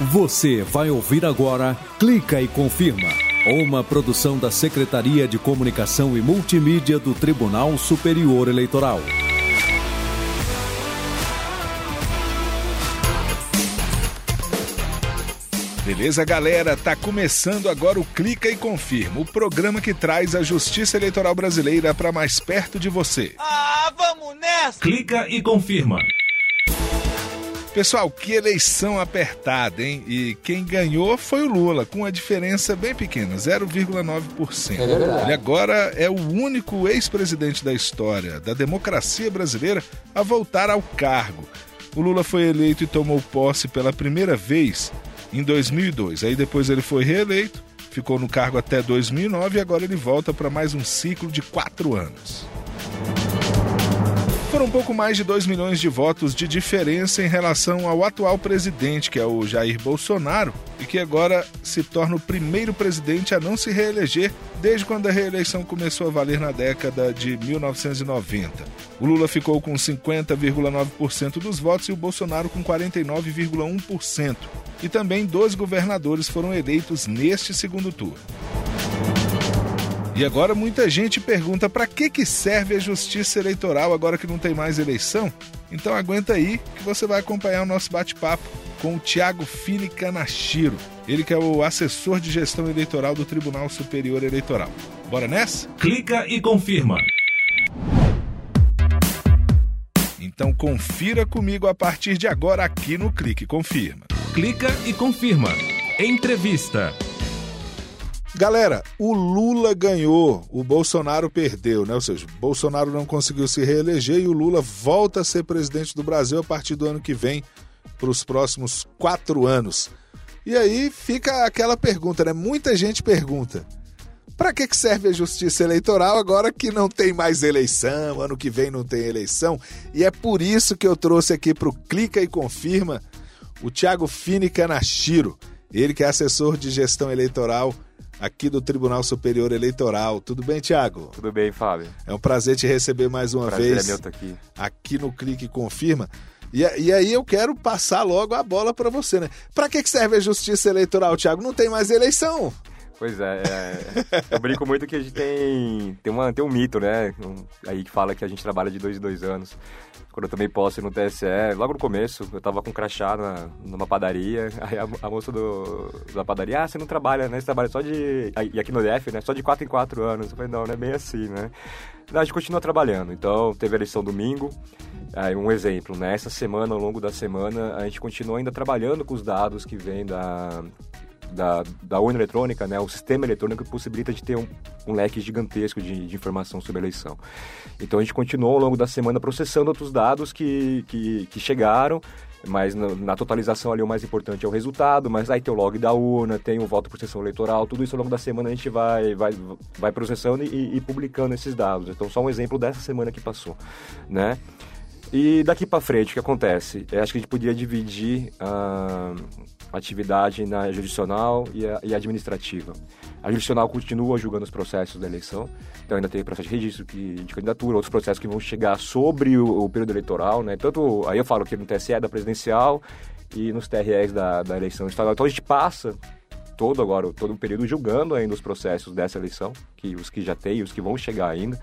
Você vai ouvir agora Clica e Confirma, uma produção da Secretaria de Comunicação e Multimídia do Tribunal Superior Eleitoral. Beleza, galera? Tá começando agora o Clica e Confirma, o programa que traz a justiça eleitoral brasileira para mais perto de você. Ah, vamos nessa! Clica e confirma. Pessoal, que eleição apertada, hein? E quem ganhou foi o Lula, com uma diferença bem pequena, 0,9%. É Ele agora é o único ex-presidente da história da democracia brasileira a voltar ao cargo. O Lula foi eleito e tomou posse pela primeira vez em 2002. Aí depois ele foi reeleito, ficou no cargo até 2009 e agora ele volta para mais um ciclo de quatro anos. Foram um pouco mais de 2 milhões de votos de diferença em relação ao atual presidente, que é o Jair Bolsonaro, e que agora se torna o primeiro presidente a não se reeleger desde quando a reeleição começou a valer na década de 1990. O Lula ficou com 50,9% dos votos e o Bolsonaro com 49,1%. E também dois governadores foram eleitos neste segundo turno. E agora muita gente pergunta para que, que serve a justiça eleitoral agora que não tem mais eleição? Então aguenta aí que você vai acompanhar o nosso bate-papo com o Tiago Fini Canachiro, ele que é o assessor de gestão eleitoral do Tribunal Superior Eleitoral. Bora nessa? Clica e confirma. Então confira comigo a partir de agora aqui no Clique Confirma. Clica e confirma. Entrevista. Galera, o Lula ganhou, o Bolsonaro perdeu, né? Ou seja, Bolsonaro não conseguiu se reeleger e o Lula volta a ser presidente do Brasil a partir do ano que vem, para os próximos quatro anos. E aí fica aquela pergunta, né? Muita gente pergunta: para que serve a justiça eleitoral agora que não tem mais eleição, ano que vem não tem eleição? E é por isso que eu trouxe aqui para o Clica e Confirma o Thiago Fini Canachiro, ele que é assessor de gestão eleitoral aqui do Tribunal Superior Eleitoral. Tudo bem, Tiago? Tudo bem, Fábio. É um prazer te receber mais uma prazer vez é meu aqui. aqui no Clique Confirma. E, e, aí eu quero passar logo a bola para você, né? Para que serve a justiça eleitoral, Tiago? Não tem mais eleição. Pois é, é, eu brinco muito que a gente tem, tem, uma, tem um mito, né? Um, aí que fala que a gente trabalha de dois em dois anos quando eu tomei posse no TSE, logo no começo, eu tava com um crachá na, numa padaria, aí a, a, moça do, da padaria, ah, você não trabalha, né? Você trabalha só de... E aqui no DF, né? Só de 4 em 4 anos. Eu falei, não, não é bem assim, né? Não, a gente continua trabalhando. Então, teve a eleição domingo, aí um exemplo, né? Essa semana, ao longo da semana, a gente continua ainda trabalhando com os dados que vêm da da, da urna eletrônica, né, o sistema eletrônico possibilita de ter um, um leque gigantesco de, de, informação sobre a eleição. Então a gente continuou ao longo da semana processando outros dados que, que, que chegaram, mas na, na, totalização ali o mais importante é o resultado, mas aí tem o log da urna, tem o voto por sessão eleitoral, tudo isso ao longo da semana a gente vai, vai, vai processando e, e publicando esses dados. Então só um exemplo dessa semana que passou, né? E daqui para frente, o que acontece? Eu acho que a gente podia dividir a atividade na jurisdicional e, a, e administrativa. A jurisdicional continua julgando os processos da eleição, então ainda tem processo de registro de, de candidatura, outros processos que vão chegar sobre o, o, período eleitoral, né? Tanto, aí eu falo que no TSE é da presidencial e nos TREs da, da eleição estadual. Então a gente passa todo agora, todo o período julgando ainda os processos dessa eleição, que os que já tem e os que vão chegar ainda.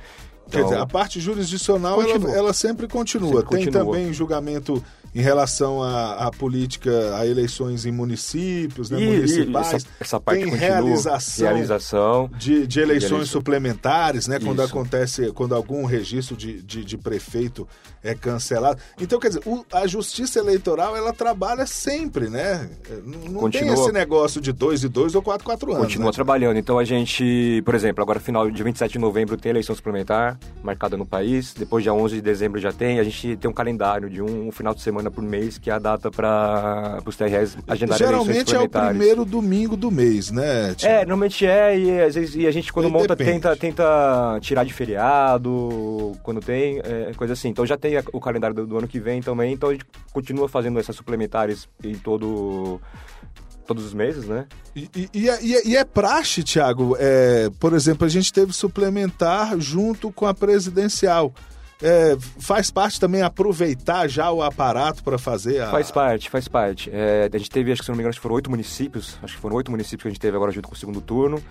Então, Quer dizer, a parte jurisdicional ela, ela, sempre continua. Sempre Tem continua. também julgamento em relação à, à, política, a eleições em municípios, né, e, municipais. E essa, essa, parte Tem continua, realização, realização de, de eleições suplementares, né? Quando acontece, quando algum registro de, de, de, prefeito é cancelado. Então, quer dizer, o, a justiça eleitoral ela trabalha sempre, né? Não continua, tem esse negócio de dois e dois ou quatro, quatro anos. Continua né? trabalhando. Então a gente, por exemplo, agora final de 27 de novembro tem eleição suplementar marcada no país. Depois dia 11 de dezembro já tem. A gente tem um calendário de um, um final de semana por mês, que é a data para os TRS agendarem Geralmente é o primeiro domingo do mês, né? Tipo... É, normalmente é, e às vezes e a gente quando e monta tenta, tenta tirar de feriado, quando tem, é, coisa assim. Então já tem o calendário do, do ano que vem também, então a gente continua fazendo essas suplementares em todo todos os meses, né? E, e, e, é, e é, é praxe, Thiago. É, por exemplo, a gente teve suplementar junto com a presidencial. é, faz parte também aproveitar já o aparato para fazer a... Faz parte, faz parte. É, a gente teve, acho que se não me engano, acho que foram oito municípios, acho que foram oito municípios que a gente teve agora junto com o segundo turno.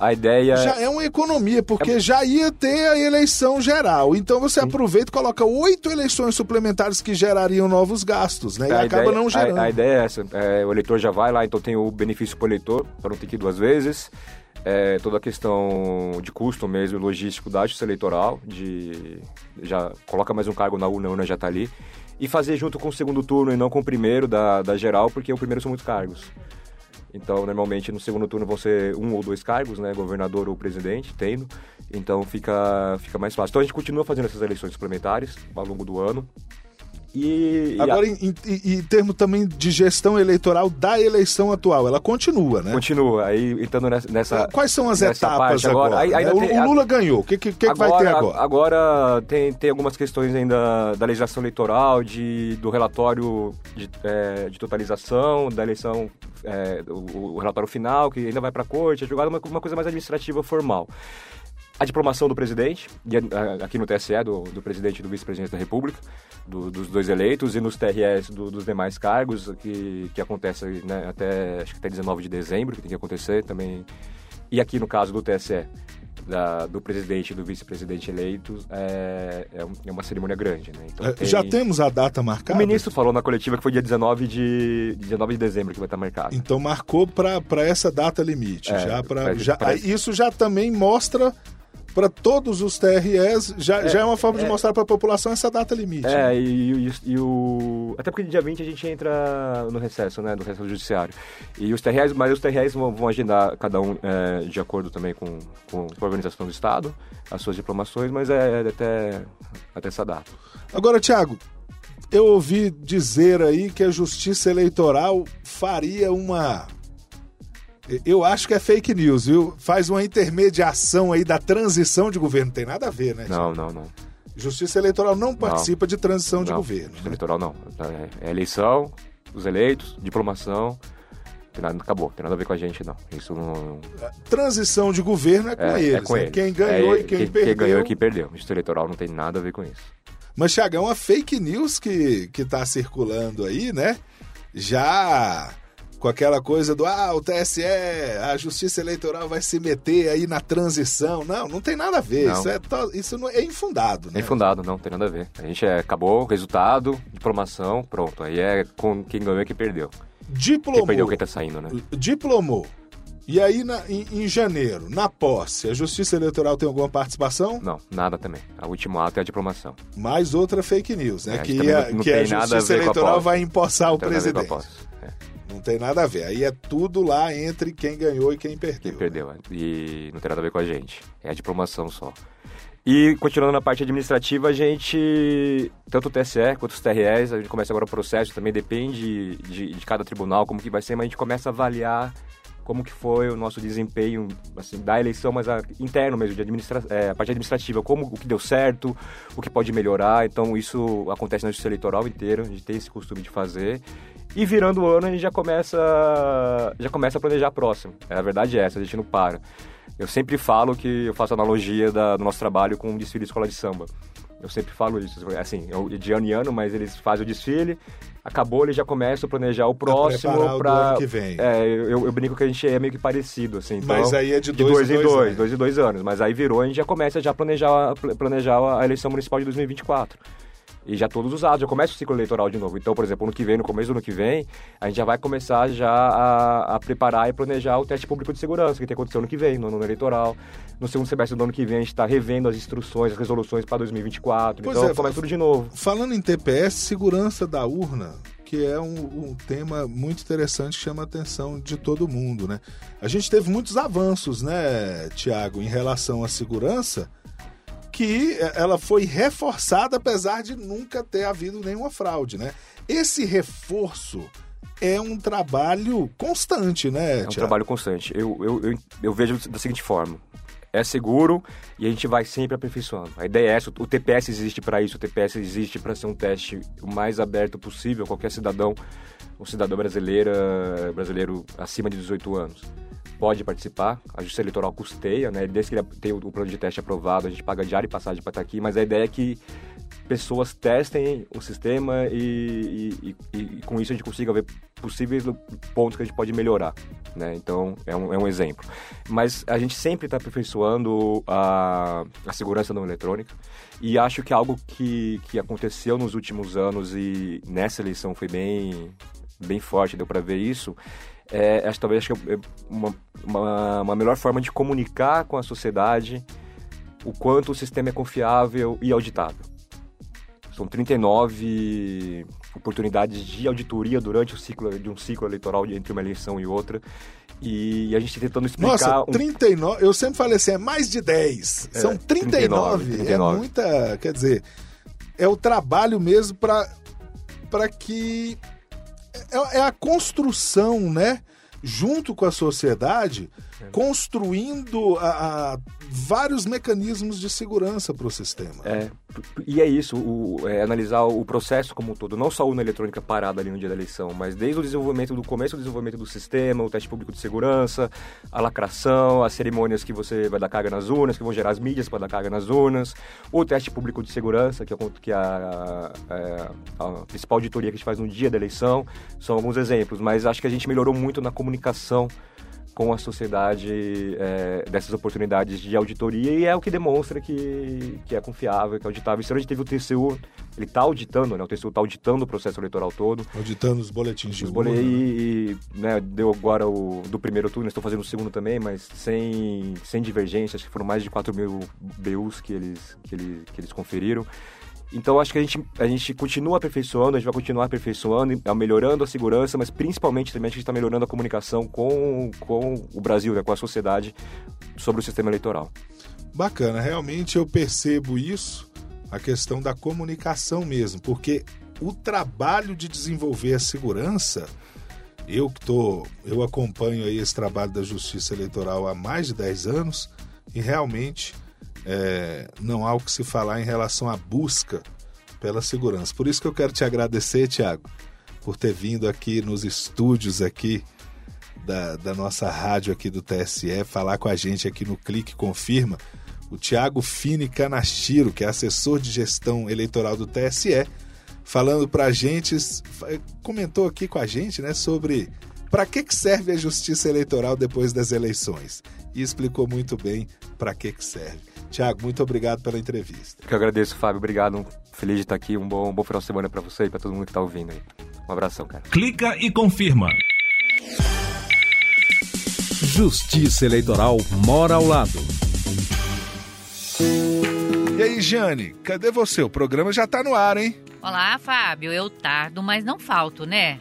A ideia... Já é uma economia, porque é... já ia ter a eleição geral. Então você Sim. aproveita e coloca oito eleições suplementares que gerariam novos gastos, né? E a acaba ideia, não gerando. A, a, ideia é essa. É, o eleitor já vai lá, então tem o benefício para o eleitor, para não ter que ir duas vezes é, toda a questão de custo mesmo, logístico da justiça eleitoral, de já coloca mais um cargo na urna, a urna já está ali, e fazer junto com o segundo turno e não com o primeiro da, da geral, porque o primeiro são muitos cargos. Então, normalmente no segundo turno vão ser um ou dois cargos, né, governador ou presidente, tendo. Então fica, fica mais fácil. Então a gente continua fazendo essas eleições suplementares ao longo do ano. E, Agora, e a... em, em, em termos também de gestão eleitoral da eleição atual, ela continua, né? Continua. Aí, entrando nessa. Quais são as etapas agora? agora? Aí, né? o, Lula ganhou. O que, que, que agora, vai ter agora? Agora tem, tem algumas questões ainda da legislação eleitoral, de, do relatório de, é, de totalização, da eleição, é, o, o, relatório final, que ainda vai para a corte, é jogado uma, uma coisa mais administrativa formal a diplomação do presidente, aqui no TSE, do, do presidente e do vice-presidente da República, do, dos dois eleitos, e nos TRS do, dos demais cargos, que, que acontece né, até, acho que até 19 de dezembro, que tem que acontecer também. E aqui no caso do TSE, da, do presidente e do vice-presidente eleitos, é, é, é, uma cerimônia grande. Né? Então, tem... Já temos a data marcada? O ministro falou na coletiva que foi dia 19 de, 19 de dezembro que vai estar marcado. Então marcou para essa data limite. É, já pra, já, pra... Isso já também mostra para todos os TREs, já é, já é uma forma é, de mostrar para a população essa data limite. É, né? e, e, e, o. Até porque dia 20 a gente entra no recesso, né? Do recesso judiciário. E os TREs, mas os TREs vão, vão agendar cada um é, de acordo também com, com, a organização do Estado, as suas diplomações, mas é, é até, até essa data. Agora, Tiago, eu ouvi dizer aí que a Justiça Eleitoral faria uma eu acho que é fake news, viu? Faz uma intermediação aí da transição de governo. Não tem nada a ver, né? Não, não, não. Justiça Eleitoral não participa não, de transição de governo. Justiça né? Eleitoral não. É, é eleição, os eleitos, diplomação. Tem nada, acabou, tem nada a ver com a gente, não. Isso não. Transição de governo é com é, eles. É com né? eles. Quem ganhou é, e quem, quem, perdeu. Quem ganhou e quem perdeu. Justiça Eleitoral não tem nada a ver com isso. Mas, Thiago, é uma fake news que, que tá circulando aí, né? Já com aquela coisa do ah, o TSE, a Justiça Eleitoral vai se meter aí na transição. Não, não tem nada a ver. Não. Isso, é, isso não é infundado. Né? É infundado, não, tem nada a ver. A gente é, acabou, resultado, diplomação, pronto. Aí é com quem ganhou e quem perdeu. Diplomou. Quem perdeu quem tá saindo, né? Diplomou. E aí, na, em, em, janeiro, na posse, a Justiça Eleitoral tem alguma participação? Não, nada também. A último ato é a diplomação. Mais outra fake news, né? É, que, a, que a Justiça a Eleitoral a vai empossar o presidente. Não tem nada a ver. Aí é tudo lá entre quem ganhou e quem perdeu. Quem perdeu. E não tem nada a ver com a gente. É a diplomação só. E continuando na parte administrativa, a gente, tanto o TSE quanto os TREs, a gente começa agora o processo, também depende de, de cada tribunal, como que vai ser, mas a gente começa a avaliar como que foi o nosso desempenho assim, da eleição, mas a, interno mesmo, de administra é, a parte administrativa, como o que deu certo, o que pode melhorar. Então isso acontece na justiça eleitoral inteira, a gente tem esse costume de fazer. E virando o ano a gente já começa, já começa a planejar próximo. É, a verdade é essa, a gente não para. Eu sempre falo que eu faço analogia da, do nosso trabalho com um desfile de escola de samba. Eu sempre falo isso, assim, de ano em ano, mas eles fazem o desfile, acabou, eles já começam a planejar o próximo para que vem. É, eu, eu, brinco que a gente é meio que parecido, assim. Então, mas aí é de dois, de dois, dois em dois, dois, em dois anos. Mas aí virou, a gente já começa já a planejar, planejar a eleição municipal de 2024 e já todos usados, já começa o ciclo eleitoral de novo. Então, por exemplo, ano que vem, no começo do ano que vem, a gente já vai começar já a, a preparar e planejar o teste público de segurança que tem que acontecer ano que vem, no ano eleitoral. No segundo semestre do ano que vem, a gente está revendo as instruções, as resoluções para 2024. Pois então, é, começa tudo de novo. Falando em TPS, segurança da urna, que é um, um, tema muito interessante que chama a atenção de todo mundo, né? A gente teve muitos avanços, né, Tiago, em relação à segurança, que é, ela foi reforçada apesar de nunca ter havido nenhuma fraude, né? Esse reforço é um trabalho constante, né? É um trabalho constante. Eu, eu, eu, eu, vejo da seguinte forma. É seguro e a gente vai sempre aperfeiçoando. A ideia é essa. O TPS existe para isso. O TPS existe para ser um teste o mais aberto possível. Qualquer cidadão, um cidadão brasileiro, brasileiro acima de 18 anos pode participar. A Justiça Eleitoral custeia, né? Desde que tem o plano de teste aprovado, a gente paga diário e passagem para estar aqui, mas a ideia é que pessoas testem o sistema e, e, e, e, com isso a gente consiga ver possíveis pontos que a gente pode melhorar, né? Então, é um, é um exemplo. Mas a gente sempre está aperfeiçoando a, a segurança não eletrônica e acho que algo que, que aconteceu nos últimos anos e nessa eleição foi bem, bem forte, deu para ver isso, é, acho, talvez acho que é uma, uma, uma melhor forma de comunicar com a sociedade o quanto o sistema é confiável e auditável. São 39 oportunidades de auditoria durante o ciclo de um ciclo eleitoral entre uma eleição e outra. E a gente tentando explicar. Nossa, 39, um... eu sempre falei assim, é mais de 10. É, São 39, 39, 39. É muita. Quer dizer, é o trabalho mesmo para que. É, é a construção, né? Junto com a sociedade construindo a, a vários mecanismos de segurança para o sistema. É, e é isso, o, é analisar o processo como um todo, não só a urna eletrônica parada ali no dia da eleição, mas desde o desenvolvimento do começo do desenvolvimento do sistema, o teste público de segurança, a lacração, as cerimônias que você vai dar carga nas urnas, que vão gerar as mídias para dar carga nas urnas, o teste público de segurança, que é, que a, a, a principal auditoria que a gente faz no dia da eleição, são alguns exemplos, mas acho que a gente melhorou muito na comunicação com a sociedade é, dessas oportunidades de auditoria e é o que demonstra que, que é confiável, que é auditável. Isso a gente teve o TCU, ele está auditando, né? O TCU está auditando o processo eleitoral todo. Auditando os boletins de os bolet... Né? E, né, deu agora o do primeiro turno, estou fazendo o segundo também, mas sem, sem divergências, que foram mais de 4 mil BUs que eles, que, eles, que eles conferiram. Então acho que a gente, a gente continua aperfeiçoando, a gente vai continuar aperfeiçoando, melhorando a segurança, mas principalmente também a gente está melhorando a comunicação com, com o Brasil, né, com a sociedade, sobre o sistema eleitoral. Bacana, realmente eu percebo isso, a questão da comunicação mesmo, porque o trabalho de desenvolver a segurança, eu que tô, eu acompanho aí esse trabalho da Justiça Eleitoral há mais de 10 anos e realmente é, não há o que se falar em relação à busca pela segurança. Por isso que eu quero te agradecer, Tiago, por ter vindo aqui nos estúdios aqui da, da nossa rádio aqui do TSE, falar com a gente aqui no Clique Confirma. O Tiago Fini Canastiro, que é assessor de gestão eleitoral do TSE, falando para a gente, comentou aqui com a gente, né, sobre para que, que serve a justiça eleitoral depois das eleições e explicou muito bem para que, que serve. Tiago, muito obrigado pela entrevista. Que eu agradeço, Fábio. Obrigado. Feliz de estar aqui. Um bom, um bom final de semana para você e para todo mundo que está ouvindo aí. Um abração, cara. Clica e confirma. Justiça Eleitoral mora ao lado. E aí, Jane, cadê você? O programa já está no ar, hein? Olá, Fábio. Eu tardo, mas não falto, né?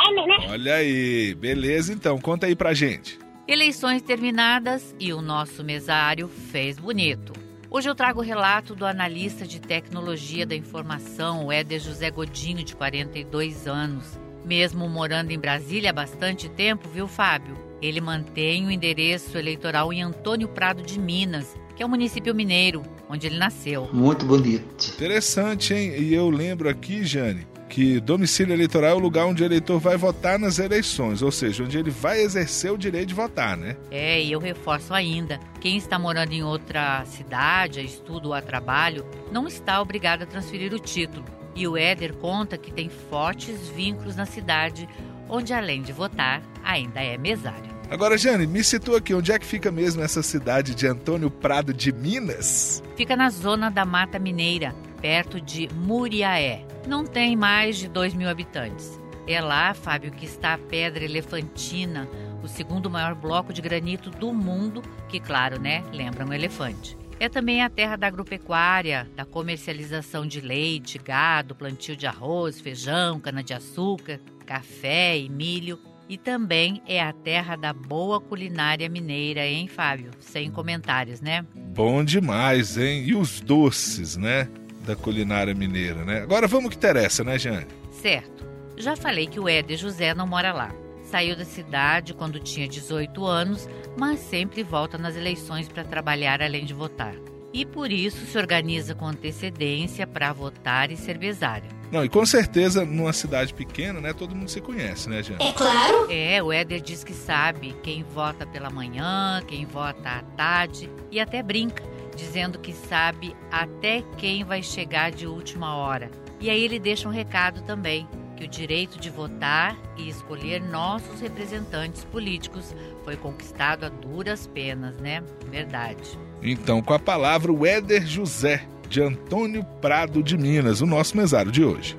Olha aí, beleza então. Conta aí pra gente. Eleições terminadas e o nosso mesário fez bonito. Hoje eu trago o relato do analista de tecnologia da informação, o Éder José Godinho, de 42 anos. Mesmo morando em Brasília há bastante tempo, viu, Fábio? Ele mantém o endereço eleitoral em Antônio Prado de Minas, que é o município mineiro, onde ele nasceu. Muito bonito. Interessante, hein? E eu lembro aqui, Jane, que domicílio eleitoral é o lugar onde o eleitor vai votar nas eleições, ou seja, onde ele vai exercer o direito de votar, né? É, e eu reforço ainda: quem está morando em outra cidade, a estudo ou a trabalho, não está obrigado a transferir o título. E o Éder conta que tem fortes vínculos na cidade, onde além de votar, ainda é mesário. Agora, Jane, me situa aqui, onde é que fica mesmo essa cidade de Antônio Prado de Minas? Fica na zona da Mata Mineira, perto de Muriaé. Não tem mais de 2 mil habitantes. É lá, Fábio, que está a Pedra Elefantina, o segundo maior bloco de granito do mundo, que, claro, né, lembra um elefante. É também a terra da agropecuária, da comercialização de leite, gado, plantio de arroz, feijão, cana-de-açúcar, café e milho. E também é a terra da boa culinária mineira, hein, Fábio? Sem comentários, né? Bom demais, hein? E os doces, né? Da culinária mineira, né? Agora vamos que interessa, né, Jane? Certo. Já falei que o Éder José não mora lá. Saiu da cidade quando tinha 18 anos, mas sempre volta nas eleições para trabalhar além de votar. E por isso se organiza com antecedência para votar e ser mesário. Não, e com certeza numa cidade pequena, né, todo mundo se conhece, né, Jean? É claro. É, o Éder diz que sabe quem vota pela manhã, quem vota à tarde e até brinca, dizendo que sabe até quem vai chegar de última hora. E aí ele deixa um recado também, que o direito de votar e escolher nossos representantes políticos foi conquistado a duras penas, né? Verdade. Então, com a palavra, o Éder José, de Antônio Prado de Minas, o nosso mesário de hoje.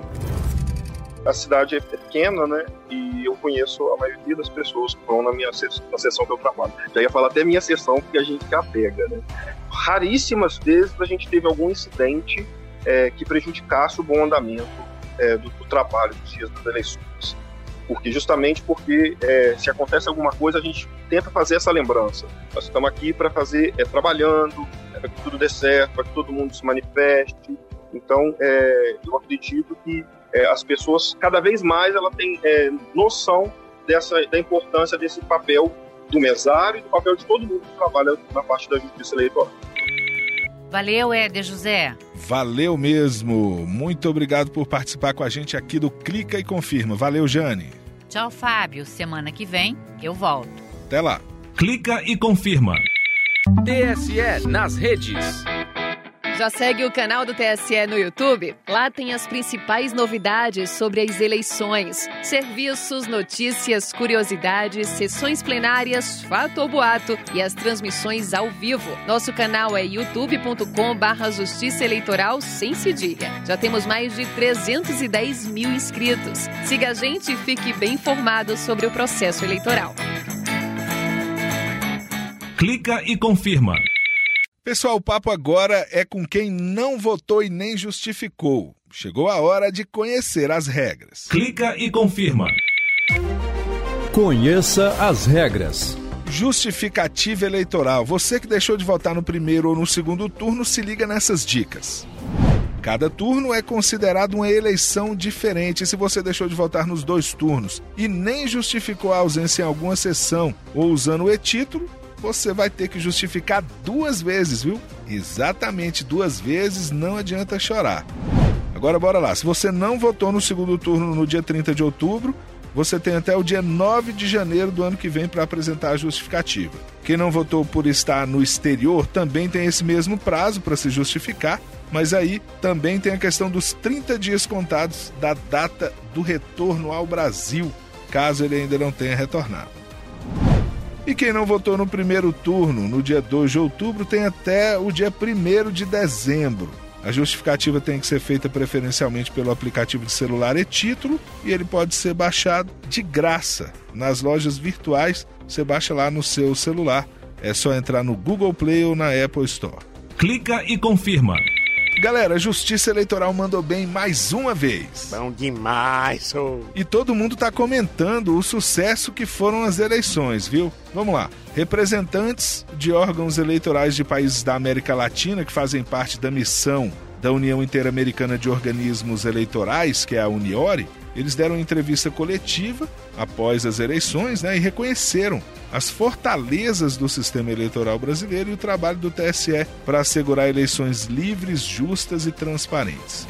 A cidade é pequena, né? E eu conheço a maioria das pessoas que vão na minha na sessão que eu trabalho. Já ia falar até minha sessão, porque a gente que apega, né? Raríssimas vezes a gente teve algum incidente é, que prejudicasse o bom andamento é, do, do, trabalho dos dias das eleições. Porque justamente porque é, se acontece alguma coisa a gente tenta fazer essa lembrança. Nós estamos aqui para fazer é, trabalhando, para que tudo dê certo, para que todo mundo se manifeste. Então, é, eu acredito que é, as pessoas, cada vez mais, ela tem é, noção dessa, da importância desse papel do mesário e do papel de todo mundo que trabalha na parte da justiça eleitoral. Valeu, Éder José. Valeu mesmo. Muito obrigado por participar com a gente aqui do Clica e Confirma. Valeu, Jane. Tchau, Fábio. Semana que vem eu volto. Até lá. Clica e confirma. TSE nas redes. Já segue o canal do TSE no YouTube? Lá tem as principais novidades sobre as eleições, serviços, notícias, curiosidades, sessões plenárias, fato ou boato e as transmissões ao vivo. Nosso canal é youtube.com/barra Justiça Eleitoral sem cedilha. Já temos mais de 310 mil inscritos. Siga a gente e fique bem informado sobre o processo eleitoral. Clica e confirma. Pessoal, o papo agora é com quem não votou e nem justificou. Chegou a hora de conhecer as regras. Clica e confirma. Conheça as regras. Justificativa eleitoral. Você que deixou de votar no primeiro ou no segundo turno, se liga nessas dicas. Cada turno é considerado uma eleição diferente. Se você deixou de votar nos dois turnos e nem justificou a ausência em alguma sessão ou usando o e-título, você vai ter que justificar duas vezes, viu? Exatamente duas vezes, não adianta chorar. Agora bora lá. Se você não votou no segundo turno no dia 30 de outubro, você tem até o dia 9 de janeiro do ano que vem para apresentar a justificativa. Quem não votou por estar no exterior também tem esse mesmo prazo para se justificar, mas aí também tem a questão dos 30 dias contados da data do retorno ao Brasil, caso ele ainda não tenha retornado. E quem não votou no primeiro turno, no dia 2 de outubro, tem até o dia 1 de dezembro. A justificativa tem que ser feita preferencialmente pelo aplicativo de celular e título e ele pode ser baixado de graça nas lojas virtuais. Você baixa lá no seu celular. É só entrar no Google Play ou na Apple Store. Clica e confirma. Galera, a Justiça Eleitoral mandou bem mais uma vez. Bom demais, oh. E todo mundo está comentando o sucesso que foram as eleições, viu? Vamos lá. Representantes de órgãos eleitorais de países da América Latina que fazem parte da missão da União Interamericana de Organismos Eleitorais, que é a Uniore, eles deram entrevista coletiva após as eleições né, e reconheceram as fortalezas do sistema eleitoral brasileiro e o trabalho do TSE para assegurar eleições livres, justas e transparentes.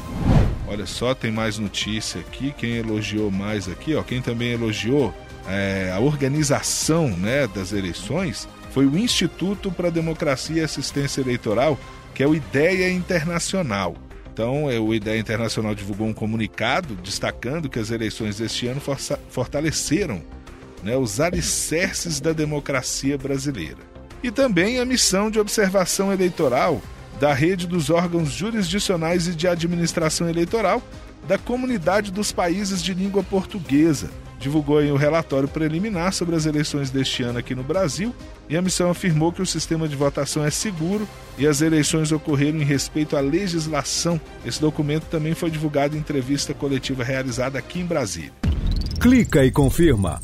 Olha só, tem mais notícia aqui. Quem elogiou mais aqui, ó, quem também elogiou é, a organização né, das eleições foi o Instituto para a Democracia e Assistência Eleitoral, que é o IDEA Internacional. Então, é, o IDEA Internacional divulgou um comunicado destacando que as eleições deste ano fortaleceram né, os alicerces da democracia brasileira. E também a missão de observação eleitoral da rede dos órgãos jurisdicionais e de administração eleitoral da comunidade dos países de língua portuguesa, divulgou em um relatório preliminar sobre as eleições deste ano aqui no Brasil e a missão afirmou que o sistema de votação é seguro e as eleições ocorreram em respeito à legislação. Esse documento também foi divulgado em entrevista coletiva realizada aqui em Brasília. Clica e confirma.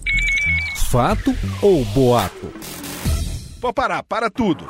Fato ou boato? Pode parar, para tudo.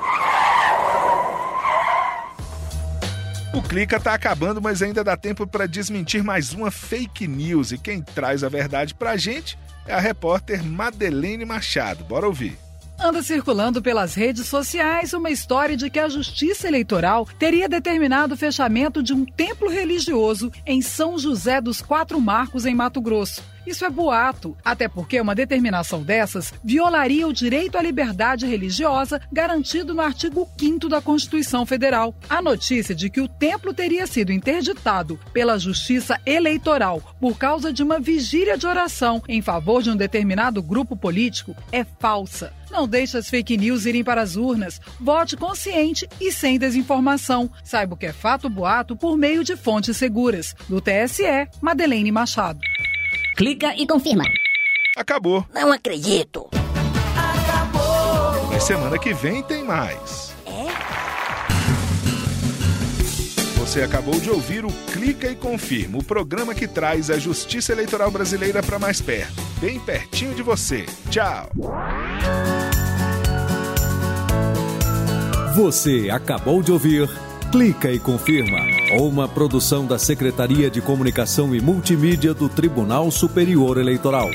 O Clica tá acabando, mas ainda dá tempo para desmentir mais uma fake news. E quem traz a verdade pra gente é a repórter Madeleine Machado. Bora ouvir. Anda circulando pelas redes sociais uma história de que a Justiça Eleitoral teria determinado o fechamento de um templo religioso em São José dos Quatro Marcos, em Mato Grosso. Isso é boato, até porque uma determinação dessas violaria o direito à liberdade religiosa garantido no artigo 5 da Constituição Federal. A notícia de que o templo teria sido interditado pela Justiça Eleitoral por causa de uma vigília de oração em favor de um determinado grupo político é falsa. Não deixe as fake news irem para as urnas. Vote consciente e sem desinformação. Saiba o que é fato boato por meio de fontes seguras. Do TSE, Madeleine Machado. Clica e confirma. Acabou. Não acredito. Acabou. E semana que vem tem mais. É? Você acabou de ouvir o Clica e Confirma, o programa que traz a justiça eleitoral brasileira para mais perto, bem pertinho de você. Tchau. Você acabou de ouvir Clica e Confirma, uma produção da Secretaria de Comunicação e Multimídia do Tribunal Superior Eleitoral.